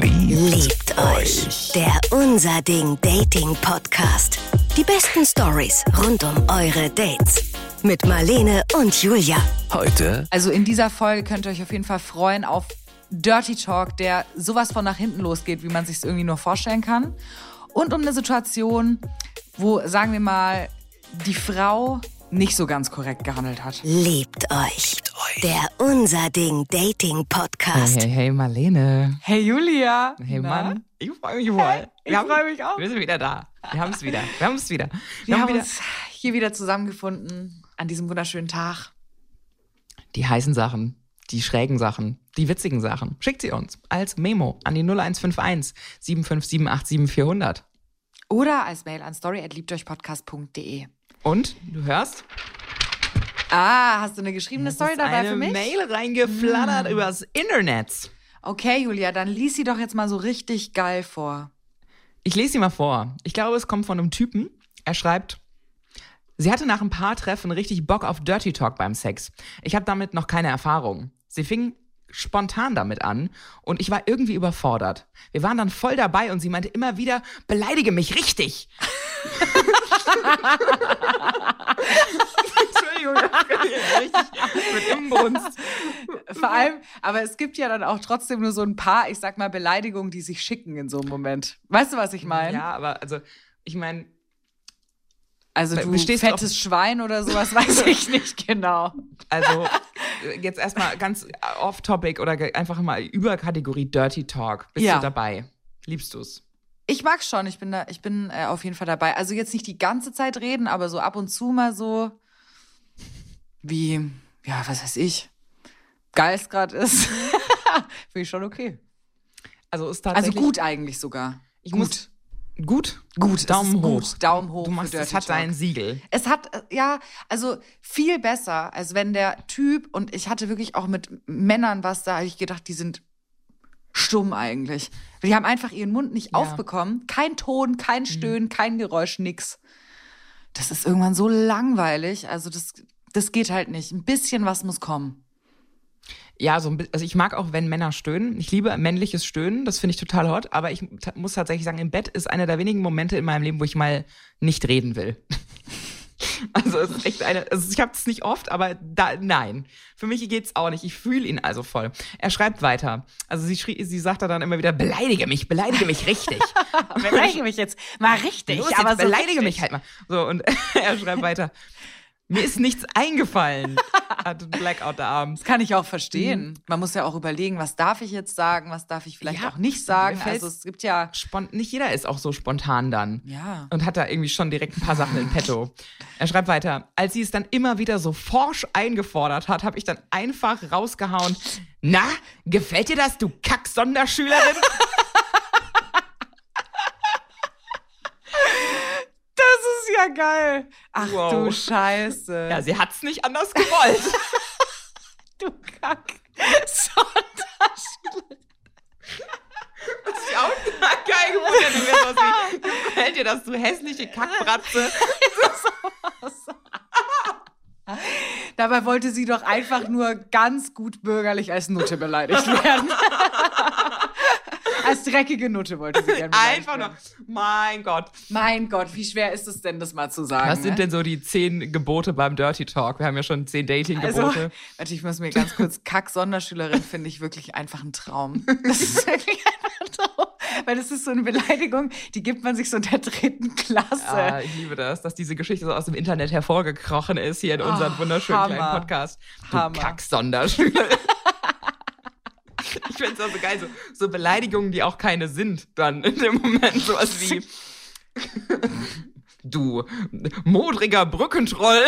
Liebt euch. Der Unser Ding Dating Podcast. Die besten Stories rund um eure Dates. Mit Marlene und Julia. Heute Also in dieser Folge könnt ihr euch auf jeden Fall freuen auf Dirty Talk, der sowas von nach hinten losgeht, wie man sich es irgendwie nur vorstellen kann. Und um eine Situation, wo, sagen wir mal, die Frau nicht so ganz korrekt gehandelt hat. Liebt euch. Der Unser Ding Dating Podcast. Hey, hey, Marlene. Hey Julia. Hey, Na? Mann. Ich freue mich voll. ich freu mich auch. Wir sind wieder da. Wir haben es wieder. Wir haben es wieder. Wir haben wieder uns hier wieder zusammengefunden an diesem wunderschönen Tag. die heißen Sachen, die schrägen Sachen, die witzigen Sachen. Schickt sie uns als Memo an die 0151 75787 400. Oder als Mail an story@liebteuchpodcast.de. Und du hörst, Ah, hast du eine geschriebene es Story dabei eine für mich? Hm. Mail reingeflattert übers Internet. Okay, Julia, dann lies sie doch jetzt mal so richtig geil vor. Ich lese sie mal vor. Ich glaube, es kommt von einem Typen. Er schreibt, sie hatte nach ein paar Treffen richtig Bock auf Dirty Talk beim Sex. Ich habe damit noch keine Erfahrung. Sie fing spontan damit an und ich war irgendwie überfordert. Wir waren dann voll dabei und sie meinte immer wieder, beleidige mich richtig. Entschuldigung, das kann ich richtig mit Imbrunst. Vor allem, aber es gibt ja dann auch trotzdem nur so ein paar, ich sag mal, Beleidigungen, die sich schicken in so einem Moment. Weißt du, was ich meine? Ja, aber also, ich meine, Also du Bestehst du fettes Schwein oder sowas, weiß ich nicht genau. Also äh, jetzt erstmal ganz off-topic oder einfach mal über Kategorie Dirty Talk. Bist Ja. du dabei? Liebst du's? Ich mag's schon, ich bin da, ich bin äh, auf jeden Fall dabei. Also jetzt nicht die ganze Zeit reden, aber so ab und zu mal so wie, ja, was weiß ich, geil es gerade ist. Finde ich schon okay. Also ist Also tatsächlich. gut eigentlich sogar. Ich gut. muss- Gut? Gut, Daumen hoch. gut. Daumen hoch. Du machst, es hat sein Siegel. Es hat, äh, ja, also viel besser, als wenn der Typ, und ich hatte wirklich auch mit Männern was, da habe ich gedacht, die sind stumm eigentlich. Die haben einfach ihren Mund nicht Ja. aufbekommen. Kein Ton, kein Stöhnen, kein Geräusch, nix. Das ist irgendwann so langweilig. Also das, das geht halt nicht. Ein bisschen was muss kommen. Ja, so ein bi- also ich mag auch, wenn Männer stöhnen. Ich liebe männliches Stöhnen, das finde ich total hot. Aber ich muss tatsächlich sagen, im Bett ist einer der wenigen Momente in meinem Leben, wo ich mal nicht reden will. Also es ist echt eine, also ich habe es nicht oft, aber da, nein. Für mich geht's auch nicht. Ich fühle ihn also voll. Er schreibt weiter. Also sie schrie, sie sagt da dann immer wieder, beleidige mich, beleidige mich richtig. Beleidige mich jetzt mal richtig, Los, jetzt beleidige mich halt mal. So, und er schreibt weiter. Mir ist nichts eingefallen. Hat einen Blackout da abends. Das kann ich auch verstehen. Man muss ja auch überlegen, was darf ich jetzt sagen, was darf ich vielleicht Ja, auch nicht sagen. Also es gibt ja, Spon nicht jeder ist auch so spontan dann. ja. Und hat da irgendwie schon direkt ein paar Sachen in petto. Er schreibt weiter. Als sie es dann immer wieder so forsch eingefordert hat, habe ich dann einfach rausgehauen. Na, gefällt dir das, du Kack-Sonderschülerin? Das ja geil. Ach Wow. du Scheiße. ja, sie hat's nicht anders gewollt. du Kack. Sonderschüler. Das ist ja auch geil wäre sowas wie, Gefällt dir das, du hässliche Kackbratze? Dabei wollte sie doch einfach nur ganz gut bürgerlich als Nutte beleidigt werden. als dreckige Nutte wollte sie gerne Einfach nur, mein Gott. Mein Gott, wie schwer ist es denn, das mal zu sagen? Was sind ne? denn so die zehn Gebote beim Dirty Talk? Wir haben ja schon zehn Also, Dating-Gebote. warte, ich muss mir ganz kurz, Kack-Sonderschülerin finde ich wirklich einfach ein Traum. Das ist wirklich einfach ein Traum. Weil das ist so eine Beleidigung, die gibt man sich so in der dritten Klasse. Ah, ich liebe das, dass diese Geschichte so aus dem Internet hervorgekrochen ist hier in unserem Oh, wunderschönen Hammer. kleinen Podcast. Du Hammer. Finde es auch so geil, so, so Beleidigungen, die auch keine sind, dann in dem Moment sowas wie du modriger Brückentroll.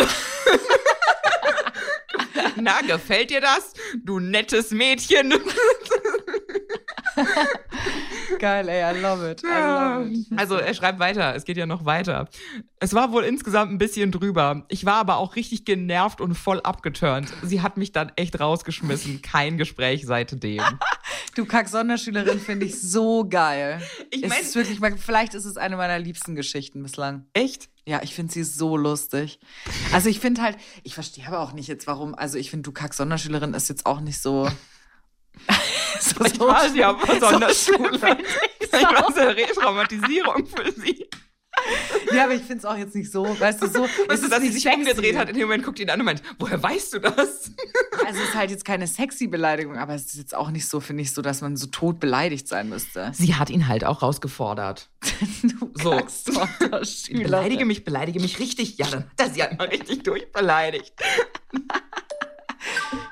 Na, gefällt dir das? Du nettes Mädchen. Geil, ey, I love it. I love it. Also er schreibt weiter, es geht ja noch weiter. Es war wohl insgesamt ein bisschen drüber. Ich war aber auch richtig genervt und voll abgeturnt. Sie hat mich dann echt rausgeschmissen. Kein Gespräch seitdem. Du Kack-Sonderschülerin finde ich so geil. Ich Es mein- ist wirklich, mal- vielleicht ist es eine meiner liebsten Geschichten bislang. Echt? Ja, ich finde sie so lustig. Also ich finde halt, ich verstehe aber auch nicht jetzt warum, also ich finde, du Kack-Sonderschülerin ist jetzt auch nicht so. So, Ich war sie auf einer Sonderschule. schlimm Ich war so eine Retraumatisierung für sie. Ja, aber ich finde es auch jetzt nicht so, weißt du, so. Weißt du, dass sie sich sexy. umgedreht hat, in dem Moment guckt ihn an und meint, woher weißt du das? Also es ist halt jetzt keine sexy Beleidigung, aber es ist jetzt auch nicht so, finde ich, so, dass man so tot beleidigt sein müsste. Sie hat ihn halt auch rausgefordert. Du So. Beleidige mich, beleidige mich richtig. Ja, dann hat er sie halt mal richtig durchbeleidigt.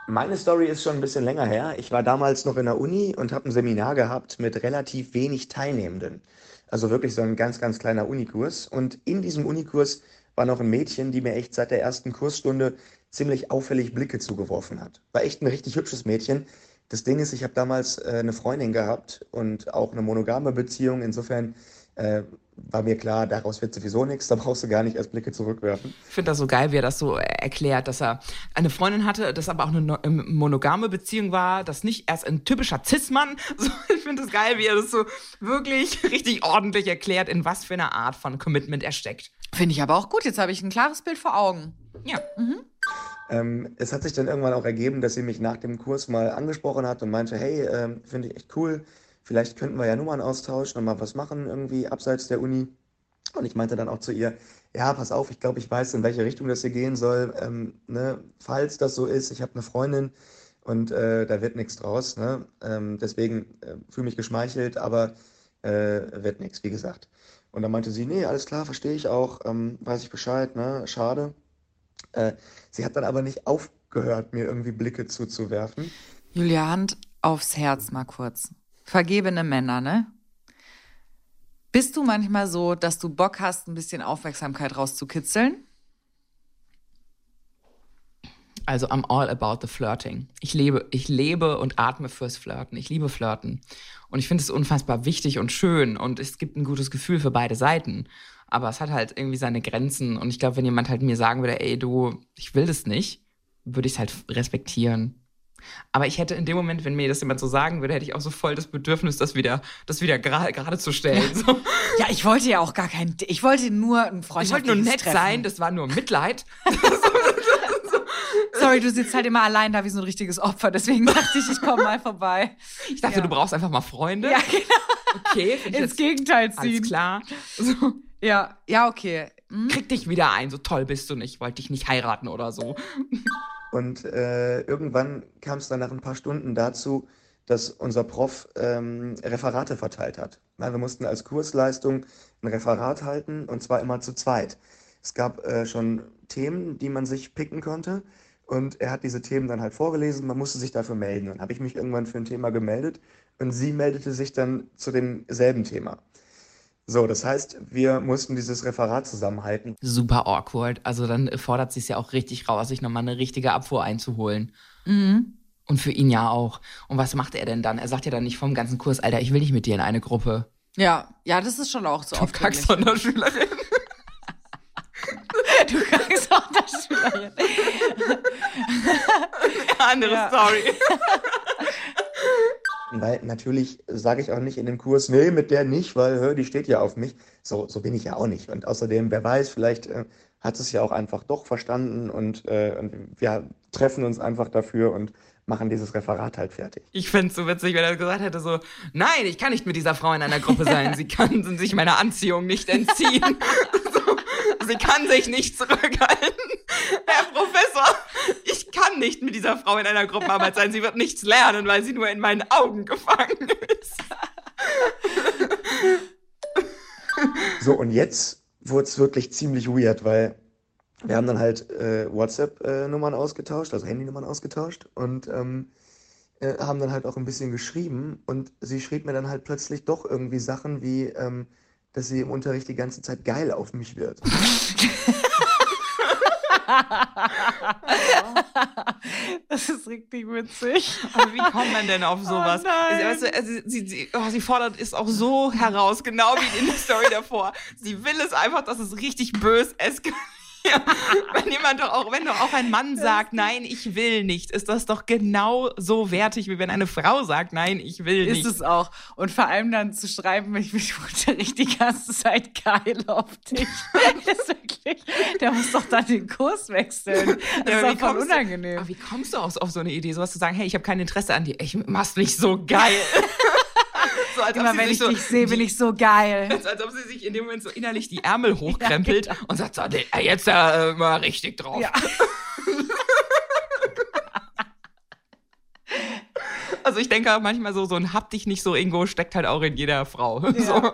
Meine Story ist schon ein bisschen länger her. Ich war damals noch in der Uni und habe ein Seminar gehabt mit relativ wenig Teilnehmenden. Also wirklich so ein ganz, ganz kleiner Unikurs. Und in diesem Unikurs war noch ein Mädchen, die mir echt seit der ersten Kursstunde ziemlich auffällig Blicke zugeworfen hat. War echt ein richtig hübsches Mädchen. Das Ding ist, ich habe damals äh, eine Freundin gehabt und auch eine monogame Beziehung. Insofern äh, war mir klar, daraus wird sowieso nichts. Da brauchst du gar nicht erst Blicke zurückwerfen. Ich finde das so geil, wie er das so äh, erklärt, dass er eine Freundin hatte, das aber auch eine ähm, monogame Beziehung war, das nicht erst ein typischer Cis-Mann. So, ich finde das geil, wie er das so wirklich richtig ordentlich erklärt, in was für eine Art von Commitment er steckt. Finde ich aber auch gut. Jetzt habe ich ein klares Bild vor Augen. Ja. Ähm, es hat sich dann irgendwann auch ergeben, dass sie mich nach dem Kurs mal angesprochen hat und meinte, hey, ähm, finde ich echt cool, vielleicht könnten wir ja Nummern austauschen und mal was machen irgendwie abseits der Uni. Und ich meinte dann auch zu ihr, ja, pass auf, ich glaube, ich weiß, in welche Richtung das hier gehen soll. Ähm, ne, falls das so ist, ich habe eine Freundin und äh, da wird nichts draus. Ne? Ähm, deswegen äh, fühle mich geschmeichelt, aber äh, wird nichts, wie gesagt. Und dann meinte sie, nee, alles klar, verstehe ich auch, ähm, weiß ich Bescheid, ne? Schade. Äh, sie hat dann aber nicht aufgehört, mir irgendwie Blicke zuzuwerfen. Julia, Hand aufs Herz mal kurz. Vergebene Männer, ne? Bist du manchmal so, dass du Bock hast, ein bisschen Aufmerksamkeit rauszukitzeln? Also I'm all about the flirting. Ich lebe, ich lebe und atme fürs Flirten. Ich liebe Flirten. Und ich finde es unfassbar wichtig und schön und es gibt ein gutes Gefühl für beide Seiten. Aber es hat halt irgendwie seine Grenzen. Und ich glaube, wenn jemand halt mir sagen würde, ey, du, ich will das nicht, würde ich es halt respektieren. Aber ich hätte in dem Moment, wenn mir das jemand so sagen würde, hätte ich auch so voll das Bedürfnis, das wieder, das wieder gerade zu stellen. So. Ja, ich wollte ja auch gar kein. Ich wollte nur ein Ich freundschaftliches wollte nur nett Treffen. sein, das war nur Mitleid. Sorry, du sitzt halt immer allein da wie so ein richtiges Opfer. Deswegen dachte ich, ich komme mal vorbei. Ich dachte, Ja. du brauchst einfach mal Freunde. Ja, genau. Okay, ich Ins Gegenteil alles ziehen. klar. So, Ja, ja, okay. Hm? krieg dich wieder ein, so toll bist du nicht, wollte dich nicht heiraten oder so. Und äh, irgendwann kam es dann nach ein paar Stunden dazu, dass unser Prof ähm, Referate verteilt hat. Wir mussten als Kursleistung ein Referat halten und zwar immer zu zweit. Es gab äh, schon Themen, die man sich picken konnte und er hat diese Themen dann halt vorgelesen, man musste sich dafür melden. Dann habe ich mich irgendwann für ein Thema gemeldet und sie meldete sich dann zu demselben Thema. So, das heißt, wir mussten dieses Referat zusammenhalten. Super awkward. Also dann fordert sich ja auch richtig raus, sich nochmal eine richtige Abfuhr einzuholen. Mhm. Und für ihn ja auch. Und was macht er denn dann? Er sagt ja dann nicht vom ganzen Kurs, Alter, ich will nicht mit dir in eine Gruppe. Ja, ja, das ist schon auch so Du aufdringlich. Kack-Sonderschülerin. Du kackst auch das Schülerin. Andere Ja. Story. Weil natürlich sage ich auch nicht in dem Kurs, nee, mit der nicht, weil hör, die steht ja auf mich. So, so bin ich ja auch nicht. Und außerdem, wer weiß, vielleicht äh, hat es ja auch einfach doch verstanden und, äh, und wir treffen uns einfach dafür und machen dieses Referat halt fertig. Ich find's so witzig, wenn er gesagt hätte so, nein, ich kann nicht mit dieser Frau in einer Gruppe sein. Sie kann sich meiner Anziehung nicht entziehen. so, sie kann sich nicht zurückhalten. Herr Professor, ich kann nicht mit dieser Frau in einer Gruppenarbeit sein. Sie wird nichts lernen, weil sie nur in meinen Augen gefangen ist. So, und jetzt wurde es wirklich ziemlich weird, weil wir haben dann halt äh, WhatsApp-Nummern ausgetauscht, also Handynummern ausgetauscht und ähm, äh, haben dann halt auch ein bisschen geschrieben und sie schrieb mir dann halt plötzlich doch irgendwie Sachen wie, ähm, dass sie im Unterricht die ganze Zeit geil auf mich wird. Das ist richtig witzig. Aber wie kommt man denn auf sowas? Oh nein. weißt du, also, sie, sie, oh, sie fordert es auch so heraus, genau wie in der Story davor. Sie will es einfach, dass es richtig bös eskaliert. Ja, wenn jemand doch auch, wenn doch auch ein Mann sagt, nein, ich will nicht, ist das doch genau so wertig, wie wenn eine Frau sagt, nein, ich will nicht. Ist es auch. Und vor allem dann zu schreiben, ich bin richtig die ganze Zeit geil auf dich. ist wirklich, der muss doch dann den Kurs wechseln. Das Ja, ist doch voll unangenehm. Du, aber wie kommst du auf, auf so eine Idee, sowas zu sagen, hey, ich habe kein Interesse an dir, ich mach's nicht so geil. so, als ob Immer sie wenn ich so, dich sehe, bin ich so geil. als, als ob sie sich in dem Moment so innerlich die Ärmel hochkrempelt und sagt so, nee, jetzt äh, mal richtig drauf. Ja. Also ich denke auch manchmal so, so ein Hab dich nicht so Ingo steckt halt auch in jeder Frau. So.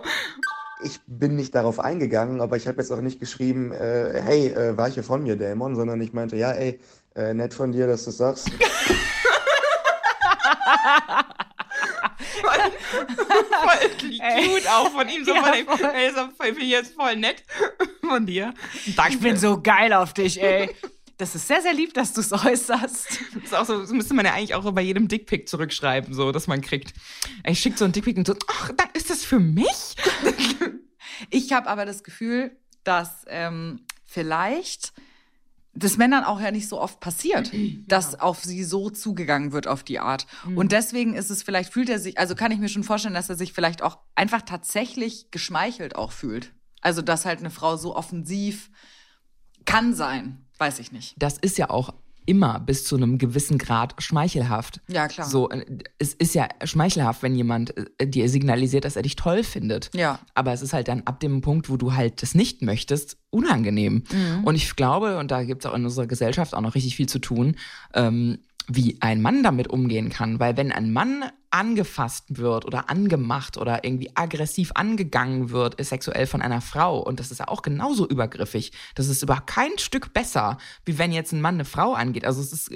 Ich bin nicht darauf eingegangen, aber ich habe jetzt auch nicht geschrieben, äh, hey, äh, weiche von mir, Dämon, sondern ich meinte, ja, ey, äh, nett von dir, dass du sagst. cute auch von ihm. So Ja, von dem, ey, so finde ich jetzt voll nett von dir. Danke. Ich bin so geil auf dich, ey. Das ist sehr, sehr lieb, dass du es äußerst. Das ist auch so, das müsste man ja eigentlich auch bei jedem Dickpick zurückschreiben, so, dass man kriegt. Ich schicke so einen Dickpick und so, ach, dann ist das für mich? Ich habe aber das Gefühl, dass ähm, vielleicht das Männern auch ja nicht so oft passiert, dass auf sie so zugegangen wird auf die Art. Und deswegen ist es vielleicht, fühlt er sich, also kann ich mir schon vorstellen, dass er sich vielleicht auch einfach tatsächlich geschmeichelt auch fühlt. Also, dass halt eine Frau so offensiv kann sein, weiß ich nicht. Das ist ja auch immer bis zu einem gewissen Grad schmeichelhaft. Ja, klar. So, äh, es ist ja schmeichelhaft, wenn jemand äh, dir signalisiert, dass er dich toll findet. Ja. Aber es ist halt dann ab dem Punkt, wo du halt das nicht möchtest, unangenehm. Mhm. Und ich glaube, und da gibt es auch in unserer Gesellschaft auch noch richtig viel zu tun, ähm, wie ein Mann damit umgehen kann. Weil wenn ein Mann angefasst wird oder angemacht oder irgendwie aggressiv angegangen wird, ist sexuell von einer Frau, und das ist ja auch genauso übergriffig, das ist über kein Stück besser, wie wenn jetzt ein Mann eine Frau angeht. Also es ist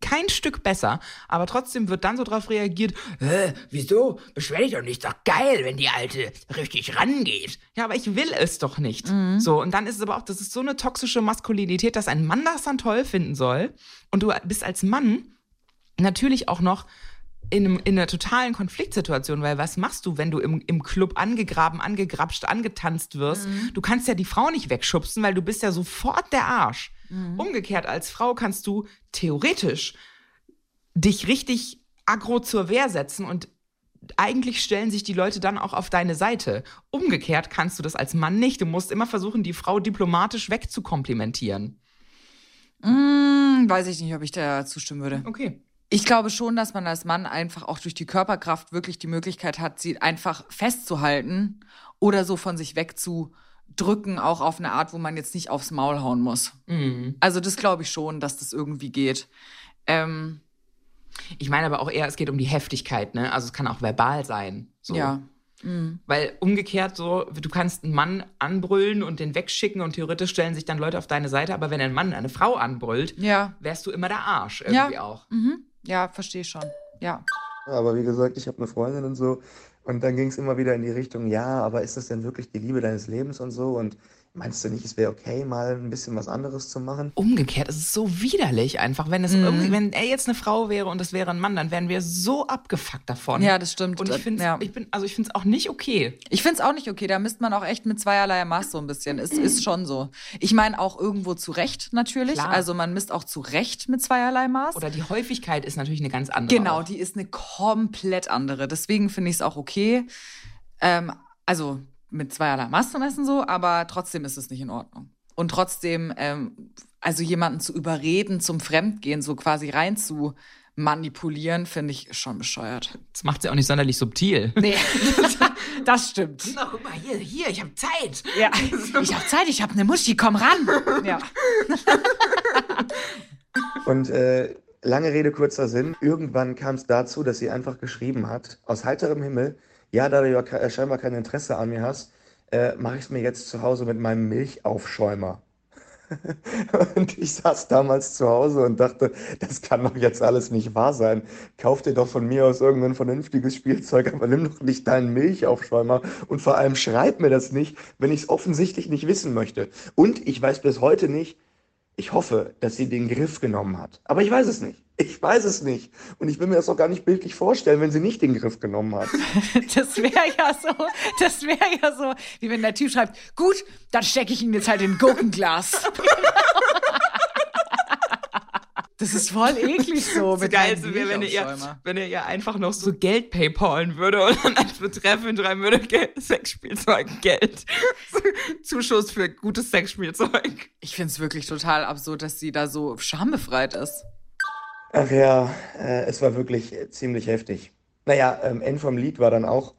kein Stück besser, aber trotzdem wird dann so drauf reagiert, äh, wieso? Beschwer dich doch nicht, doch geil, wenn die Alte richtig rangeht. Ja, aber ich will es doch nicht. So, und dann ist es aber auch, das ist so eine toxische Maskulinität, dass ein Mann das dann toll finden soll und du bist als Mann natürlich auch noch in, einem, in einer totalen Konfliktsituation, weil was machst du, wenn du im, im Club angegraben, angegrapscht, angetanzt wirst? Du kannst ja die Frau nicht wegschubsen, weil du bist ja sofort der Arsch. Umgekehrt, als Frau kannst du theoretisch dich richtig aggro zur Wehr setzen und eigentlich stellen sich die Leute dann auch auf deine Seite. Umgekehrt kannst du das als Mann nicht. Du musst immer versuchen, die Frau diplomatisch wegzukomplimentieren. Hm, weiß ich nicht, ob ich da zustimmen würde. Okay. Ich glaube schon, dass man als Mann einfach auch durch die Körperkraft wirklich die Möglichkeit hat, sie einfach festzuhalten oder so von sich wegzudrücken, auch auf eine Art, wo man jetzt nicht aufs Maul hauen muss. Mhm. Also das glaube ich schon, dass das irgendwie geht. Ähm, Ich meine aber auch eher, es geht um die Heftigkeit, ne? Also es kann auch verbal sein. So. Ja. Weil umgekehrt so, du kannst einen Mann anbrüllen und den wegschicken und theoretisch stellen sich dann Leute auf deine Seite, aber wenn ein Mann eine Frau anbrüllt, Ja. wärst du immer der Arsch irgendwie Ja. auch. Mhm. Ja, verstehe schon. Ja. Aber wie gesagt, ich habe eine Freundin und so. Und dann ging es immer wieder in die Richtung, ja, aber ist das denn wirklich die Liebe deines Lebens und so? Und meinst du nicht, es wäre okay, mal ein bisschen was anderes zu machen? Umgekehrt ist es so widerlich einfach, wenn es Mhm. irgendwie, wenn er jetzt eine Frau wäre und es wäre ein Mann, dann wären wir so abgefuckt davon. Ja, das stimmt. Und ich finde Ja. ich bin, also ich finde es auch nicht okay. Ich finde es auch nicht okay. Da misst man auch echt mit zweierlei Maß so ein bisschen. Es ist schon so. Ich meine auch irgendwo zu Recht natürlich. Klar. Also man misst auch zu Recht mit zweierlei Maß. Oder die Häufigkeit ist natürlich eine ganz andere. genau, auch. die ist eine komplett andere. Deswegen finde ich es auch okay. Ähm, also mit zweierlei Maß zu messen so, aber trotzdem ist es nicht in Ordnung. Und trotzdem, ähm, also jemanden zu überreden, zum Fremdgehen, so quasi rein zu manipulieren, finde ich schon bescheuert. Das macht sie auch nicht sonderlich subtil. Nee, das stimmt. Na, guck mal, hier, hier, ich habe Zeit. Ja, ich habe Zeit, ich habe eine Muschi, komm ran. Ja. Und äh, lange Rede, kurzer Sinn. Irgendwann kam es dazu, dass sie einfach geschrieben hat, aus heiterem Himmel, ja, da du ja äh, scheinbar kein Interesse an mir hast, äh, mache ich es mir jetzt zu Hause mit meinem Milchaufschäumer. Und ich saß damals zu Hause und dachte, das kann doch jetzt alles nicht wahr sein. Kauf dir doch von mir aus irgendein vernünftiges Spielzeug, aber nimm doch nicht deinen Milchaufschäumer und vor allem schreib mir das nicht, wenn ich es offensichtlich nicht wissen möchte. Und ich weiß bis heute nicht, Ich hoffe, dass sie den Griff genommen hat. Aber ich weiß es nicht. Ich weiß es nicht. Und ich will mir das auch gar nicht bildlich vorstellen, wenn sie nicht den Griff genommen hat. Das wäre ja so, das wäre ja so, wie wenn der Typ schreibt, gut, dann stecke ich ihm jetzt halt in Gurkenglas. Das ist voll eklig so. Das Geilste wäre, wenn, ihr, wenn ihr ihr einfach noch so Geld paypalen würde und dann als Betreff hinschreiben würde, Geld, Sexspielzeug, Geld. Zuschuss für gutes Sexspielzeug. Ich finde es wirklich total absurd, dass sie da so schambefreit ist. Ach ja, äh, es war wirklich ziemlich heftig. Naja, ähm, End vom Lied war dann auch,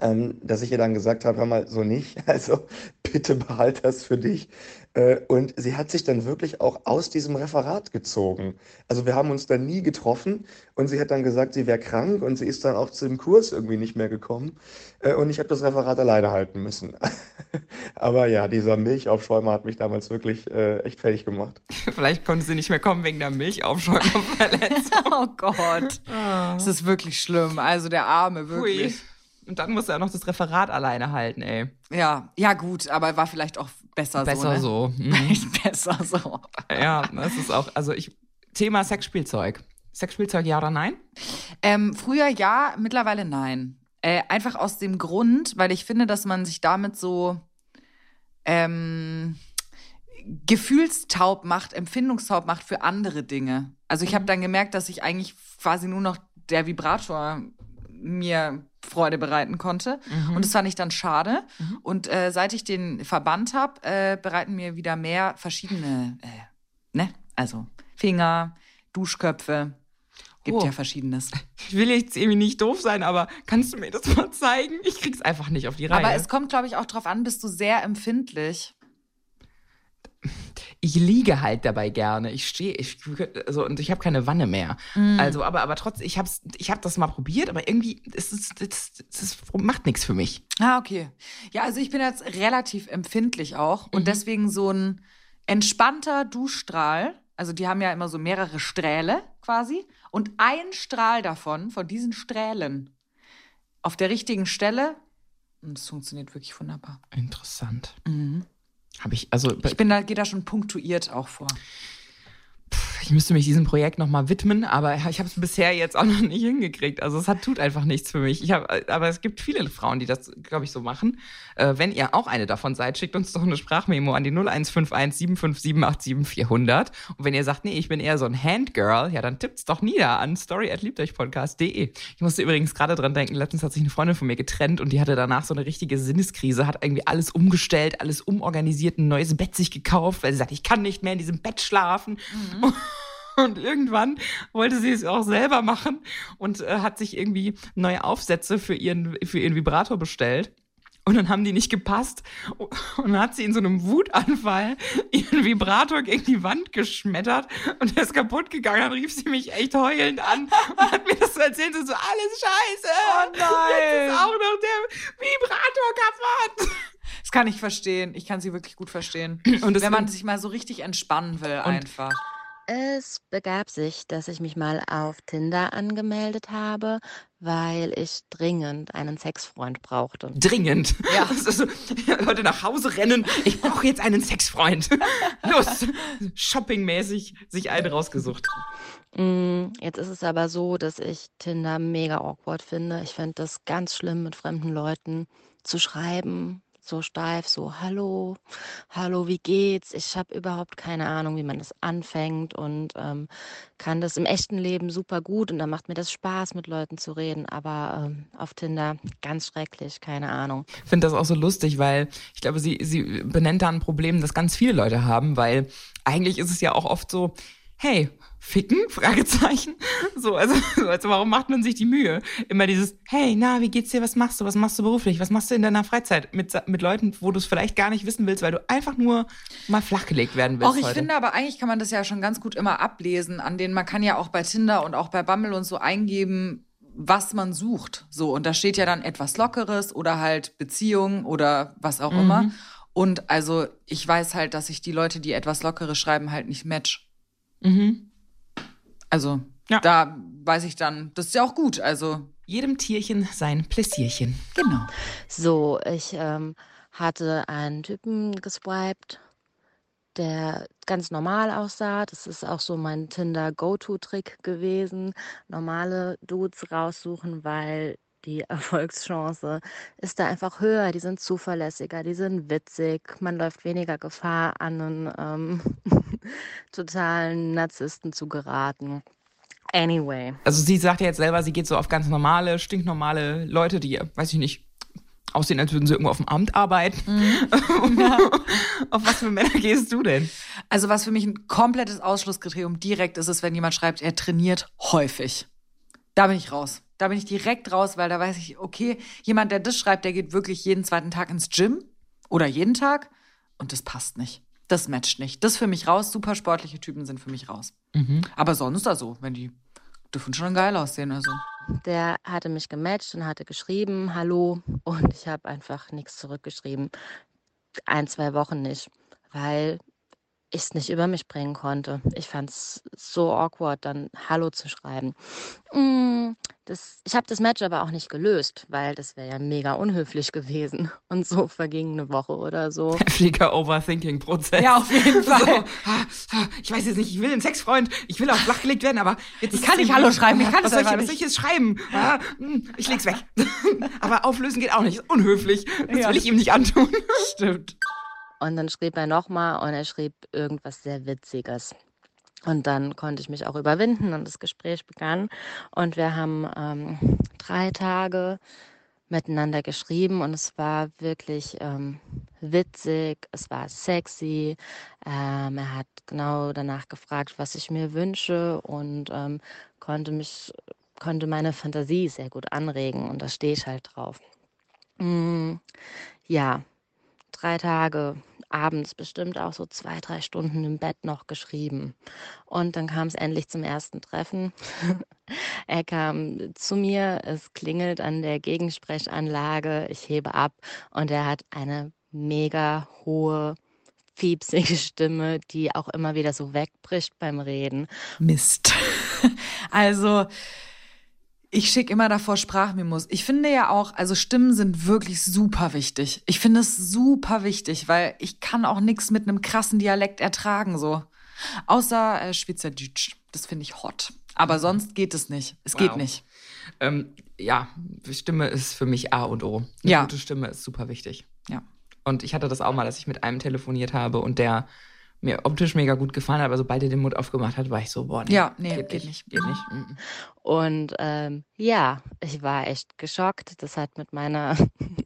ähm, dass ich ihr dann gesagt habe, hör mal, so nicht. Also bitte behalt das für dich. Äh, und sie hat sich dann wirklich auch aus diesem Referat gezogen. Also wir haben uns dann nie getroffen und sie hat dann gesagt, sie wäre krank und sie ist dann auch zu dem Kurs irgendwie nicht mehr gekommen. Äh, und ich habe das Referat alleine halten müssen. Aber ja, dieser Milchaufschäumer hat mich damals wirklich äh, echt fertig gemacht. Vielleicht konnte sie nicht mehr kommen wegen der Milchaufschäumerverletzung. oh Gott. Ah. Das ist wirklich schlimm. Also der Arme, wirklich. Hui. Und dann musste er noch das Referat alleine halten, ey. Ja, ja gut, aber war vielleicht auch besser, besser so. Besser ne? so. Mhm. besser so. Ja, das ist auch, also ich, Thema Sexspielzeug. Sexspielzeug ja oder nein? Ähm, früher ja, mittlerweile nein. Äh, einfach aus dem Grund, weil ich finde, dass man sich damit so ähm, gefühlstaub macht, empfindungstaub macht für andere Dinge. Also ich habe mhm. dann gemerkt, dass ich eigentlich quasi nur noch der Vibrator mir Freude bereiten konnte. Mhm. Und das fand ich dann schade. Mhm. Und äh, seit ich den verbannt habe, äh, bereiten mir wieder mehr verschiedene, äh, ne? Also Finger, Duschköpfe. Gibt oh. ja verschiedenes. Ich will jetzt irgendwie nicht doof sein, aber kannst du mir das mal zeigen? Ich krieg's einfach nicht auf die Reihe. Aber es kommt, glaube ich, auch drauf an, bist du sehr empfindlich ich liege halt dabei gerne. Ich stehe, ich, also, und ich habe keine Wanne mehr. Mm. Also, aber, aber trotzdem, ich habe ich hab das mal probiert, aber irgendwie, es, ist, es, es macht nichts für mich. Ah, okay. Ja, also ich bin jetzt relativ empfindlich auch und mhm. deswegen so ein entspannter Duschstrahl. Also die haben ja immer so mehrere Strähle quasi und ein Strahl davon, von diesen Strählen, auf der richtigen Stelle, und das funktioniert wirklich wunderbar. Interessant. Mhm. Habe ich, also. Ich bin da, gehe da schon punktuiert auch vor ich müsste mich diesem Projekt nochmal widmen, aber ich habe es bisher jetzt auch noch nicht hingekriegt. Also es hat, tut einfach nichts für mich. Ich hab, aber es gibt viele Frauen, die das, glaube ich, so machen. Äh, wenn ihr auch eine davon seid, schickt uns doch eine Sprachmemo an die 0151 757 87400. Und wenn ihr sagt, nee, ich bin eher so ein Handgirl, ja, dann tippt's doch nieder an story@liebteuchpodcast.de. Ich musste übrigens gerade dran denken, letztens hat sich eine Freundin von mir getrennt und die hatte danach so eine richtige Sinneskrise, hat irgendwie alles umgestellt, alles umorganisiert, ein neues Bett sich gekauft, weil sie sagt, ich kann nicht mehr in diesem Bett schlafen. Mhm. Und irgendwann wollte sie es auch selber machen und äh, hat sich irgendwie neue Aufsätze für ihren, für ihren Vibrator bestellt. Und dann haben die nicht gepasst. Und dann hat sie in so einem Wutanfall ihren Vibrator gegen die Wand geschmettert und der ist kaputt gegangen. Dann rief sie mich echt heulend an und hat mir das so erzählt. So, alles scheiße. Oh nein. Jetzt ist auch noch der Vibrator kaputt. Das kann ich verstehen. Ich kann sie wirklich gut verstehen. Und wenn man sich mal so richtig entspannen will, einfach. Es begab sich, dass ich mich mal auf Tinder angemeldet habe, weil ich dringend einen Sexfreund brauchte. Dringend? Ja. Also, heute nach Hause rennen. Ich brauche jetzt einen Sexfreund. Los, shoppingmäßig sich einen rausgesucht. Mm, jetzt ist es aber so, dass ich Tinder mega awkward finde. Ich finde das ganz schlimm, mit fremden Leuten zu schreiben, so steif, so hallo, hallo, wie geht's? Ich habe überhaupt keine Ahnung, wie man das anfängt und ähm, kann das im echten Leben super gut und dann macht mir das Spaß, mit Leuten zu reden, aber ähm, auf Tinder ganz schrecklich, keine Ahnung. Ich finde das auch so lustig, weil ich glaube, sie, sie benennt da ein Problem, das ganz viele Leute haben, weil eigentlich ist es ja auch oft so, hey, ficken? Fragezeichen. So, also, also warum macht man sich die Mühe? Immer dieses, hey, na, wie geht's dir? Was machst du? Was machst du beruflich? Was machst du in deiner Freizeit? Mit, mit Leuten, wo du es vielleicht gar nicht wissen willst, weil du einfach nur mal flachgelegt werden willst. Auch ich heute. finde aber eigentlich kann man das ja schon ganz gut immer ablesen, an denen man kann ja auch bei Tinder und auch bei Bumble und so eingeben, was man sucht. So, und da steht ja dann etwas Lockeres oder halt Beziehung oder was auch mhm. immer. Und also ich weiß halt, dass ich die Leute, die etwas Lockeres schreiben, halt nicht match. Mhm. Also ja. da weiß ich dann, das ist ja auch gut. Also jedem Tierchen sein Pläsierchen. Genau. So, ich ähm, hatte einen Typen geswiped, der ganz normal aussah. Das ist auch so mein Tinder-Go-To-Trick gewesen. Normale Dudes raussuchen, weil die Erfolgschance ist da einfach höher. Die sind zuverlässiger, die sind witzig. Man läuft weniger Gefahr, an einen ähm, totalen Narzissten zu geraten. Anyway. Also sie sagt ja jetzt selber, sie geht so auf ganz normale, stinknormale Leute, die, weiß ich nicht, aussehen, als würden sie irgendwo auf dem Amt arbeiten. Mhm. Ja. auf was für Männer gehst du denn? Also was für mich ein komplettes Ausschlusskriterium direkt ist, ist, wenn jemand schreibt, er trainiert häufig. Da bin ich raus. Da bin ich direkt raus, weil da weiß ich, okay, jemand, der das schreibt, der geht wirklich jeden zweiten Tag ins Gym oder jeden Tag und das passt nicht. Das matcht nicht. Das ist für mich raus. Super sportliche Typen sind für mich raus. Mhm. Aber sonst also, wenn die dürfen schon geil aussehen. Also. Der hatte mich gematcht und hatte geschrieben, hallo. Und ich habe einfach nichts zurückgeschrieben. Ein, zwei Wochen nicht, weil ich es nicht über mich bringen konnte. Ich fand es so awkward, dann Hallo zu schreiben. Mm, das, ich habe das Match aber auch nicht gelöst, weil das wäre ja mega unhöflich gewesen. Und so verging eine Woche oder so. Heftiger Overthinking-Prozess. Ja, auf jeden Fall. So, ich weiß jetzt nicht, ich will einen Sexfreund, ich will auch flachgelegt werden, aber jetzt ich kann nicht Hallo schreiben. Ich kann was, soll ich, was soll ich jetzt schreiben? Ja. Hm, ich leg's weg. aber auflösen geht auch nicht, ist unhöflich. Das ja. will ich ihm nicht antun. Stimmt. Und dann schrieb er nochmal und er schrieb irgendwas sehr Witziges. Und dann konnte ich mich auch überwinden und das Gespräch begann. Und wir haben ähm, drei Tage miteinander geschrieben und es war wirklich ähm, witzig, es war sexy. Ähm, er hat genau danach gefragt, was ich mir wünsche und ähm, konnte mich, konnte meine Fantasie sehr gut anregen und da stehe ich halt drauf. Mm, ja, drei Tage abends bestimmt auch so zwei, drei Stunden im Bett noch geschrieben. Und dann kam es endlich zum ersten Treffen. er kam zu mir, es klingelt an der Gegensprechanlage, ich hebe ab und er hat eine mega hohe, fiepsige Stimme, die auch immer wieder so wegbricht beim Reden. Mist. also ich schicke immer davor Sprachmemos. Ich finde ja auch, also Stimmen sind wirklich super wichtig. Ich finde es super wichtig, weil ich kann auch nichts mit einem krassen Dialekt ertragen, so. Außer äh, Schweizerdeutsch. Das finde ich hot. Aber sonst geht es nicht. Es wow. geht nicht. Ähm, ja, Stimme ist für mich A und O. Eine ja. gute Stimme ist super wichtig. Ja. Und ich hatte das auch mal, dass ich mit einem telefoniert habe und der mir optisch mega gut gefallen hat, aber sobald er den Mund aufgemacht hat, war ich so, boah, nee, ja, nee, geht, geht nicht, geht nicht. Mhm. Und ähm, ja, ich war echt geschockt. Das hat mit meiner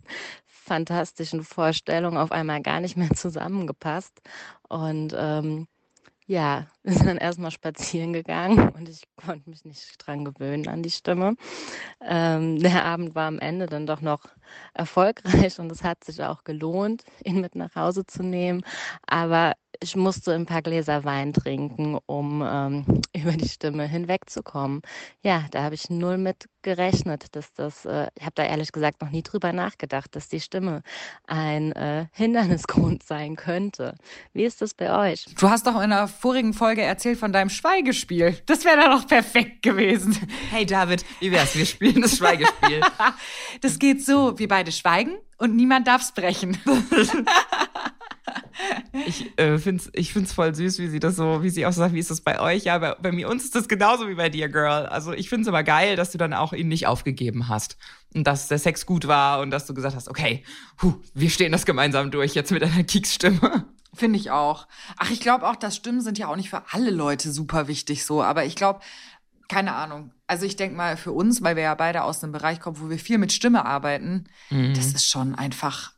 fantastischen Vorstellung auf einmal gar nicht mehr zusammengepasst. Und ähm, ja, wir sind dann erstmal spazieren gegangen und ich konnte mich nicht dran gewöhnen an die Stimme. Ähm, der Abend war am Ende dann doch noch erfolgreich und es hat sich auch gelohnt, ihn mit nach Hause zu nehmen. Aber ich musste ein paar Gläser Wein trinken, um ähm, über die Stimme hinwegzukommen. Ja, da habe ich null mit gerechnet, dass das, äh, ich habe da ehrlich gesagt noch nie drüber nachgedacht, dass die Stimme ein äh, Hindernisgrund sein könnte. Wie ist das bei euch? Du hast doch in einer vorigen Folge erzählt von deinem Schweigespiel. Das wäre dann doch perfekt gewesen. Hey David, wie wär's? Wir spielen das Schweigespiel. das geht so, wir beide schweigen und niemand darf's brechen. Ich äh, finde es ich find's voll süß, wie sie das so, wie sie auch sagt, wie ist das bei euch? Ja, bei, bei mir uns ist das genauso wie bei dir, Girl. Also ich finde es aber geil, dass du dann auch ihn nicht aufgegeben hast. Und dass der Sex gut war und dass du gesagt hast, okay, huh, wir stehen das gemeinsam durch, jetzt mit einer Keksstimme. Finde ich auch. Ach, ich glaube auch, dass Stimmen sind ja auch nicht für alle Leute super wichtig so. Aber ich glaube, keine Ahnung. Also ich denke mal, für uns, weil wir ja beide aus einem Bereich kommen, wo wir viel mit Stimme arbeiten, mhm. das ist schon einfach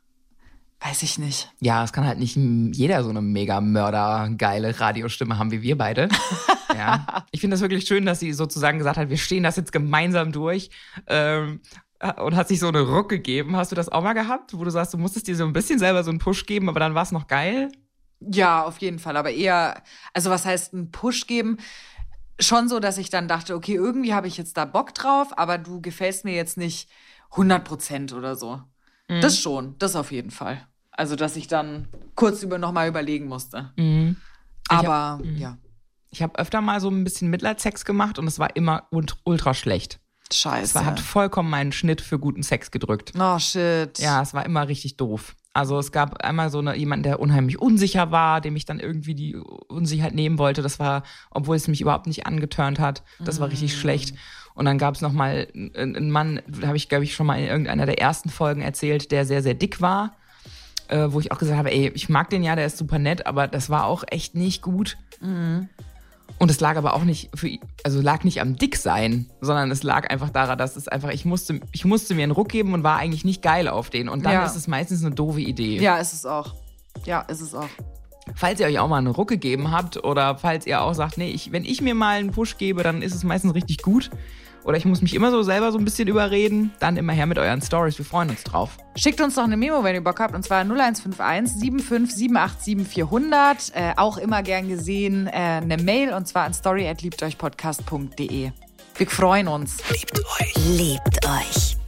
Weiß ich nicht. Ja, es kann halt nicht jeder so eine mega Mörder geile Radiostimme haben wie wir beide. ja. Ich finde das wirklich schön, dass sie sozusagen gesagt hat, wir stehen das jetzt gemeinsam durch. Ähm, und hat sich so eine Ruck gegeben. Hast du das auch mal gehabt, wo du sagst, du musstest dir so ein bisschen selber so einen Push geben, aber dann war es noch geil? Ja, auf jeden Fall. Aber eher, also was heißt einen Push geben? Schon so, dass ich dann dachte, okay, irgendwie habe ich jetzt da Bock drauf, aber du gefällst mir jetzt nicht 100 Prozent oder so. Mhm. Das schon, das auf jeden Fall. Also, dass ich dann kurz über noch mal überlegen musste. Mhm. Aber hab, mhm. ja. Ich habe öfter mal so ein bisschen Mitleidsex gemacht und es war immer ultra schlecht. Scheiße. Es hat vollkommen meinen Schnitt für guten Sex gedrückt. Oh shit. Ja, es war immer richtig doof. Also es gab einmal so eine, jemanden, der unheimlich unsicher war, dem ich dann irgendwie die Unsicherheit nehmen wollte. Das war, obwohl es mich überhaupt nicht angeturnt hat. Das war richtig schlecht. Und dann gab es noch mal einen Mann, habe ich, glaube ich, schon mal in irgendeiner der ersten Folgen erzählt, der sehr, sehr dick war. Äh, wo ich auch gesagt habe, ey, ich mag den ja, der ist super nett, aber das war auch echt nicht gut. Und es lag aber auch nicht für, also lag nicht am Dicksein, sondern es lag einfach daran, dass es einfach, ich musste, ich musste mir einen Ruck geben und war eigentlich nicht geil auf den. Und dann Ja. ist es meistens eine doofe Idee. Ja, ist es auch. Ja, ist es auch. Falls ihr euch auch mal einen Ruck gegeben habt oder falls ihr auch sagt, nee, ich, wenn ich mir mal einen Push gebe, dann ist es meistens richtig gut. Oder ich muss mich immer so selber so ein bisschen überreden, dann immer her mit euren Stories. Wir freuen uns drauf. Schickt uns doch eine Memo, wenn ihr Bock habt, und zwar 0151 75 787 400. Äh, auch immer gern gesehen äh, eine Mail, und zwar an story.liebteuchpodcast.de. Wir freuen uns. Liebt euch.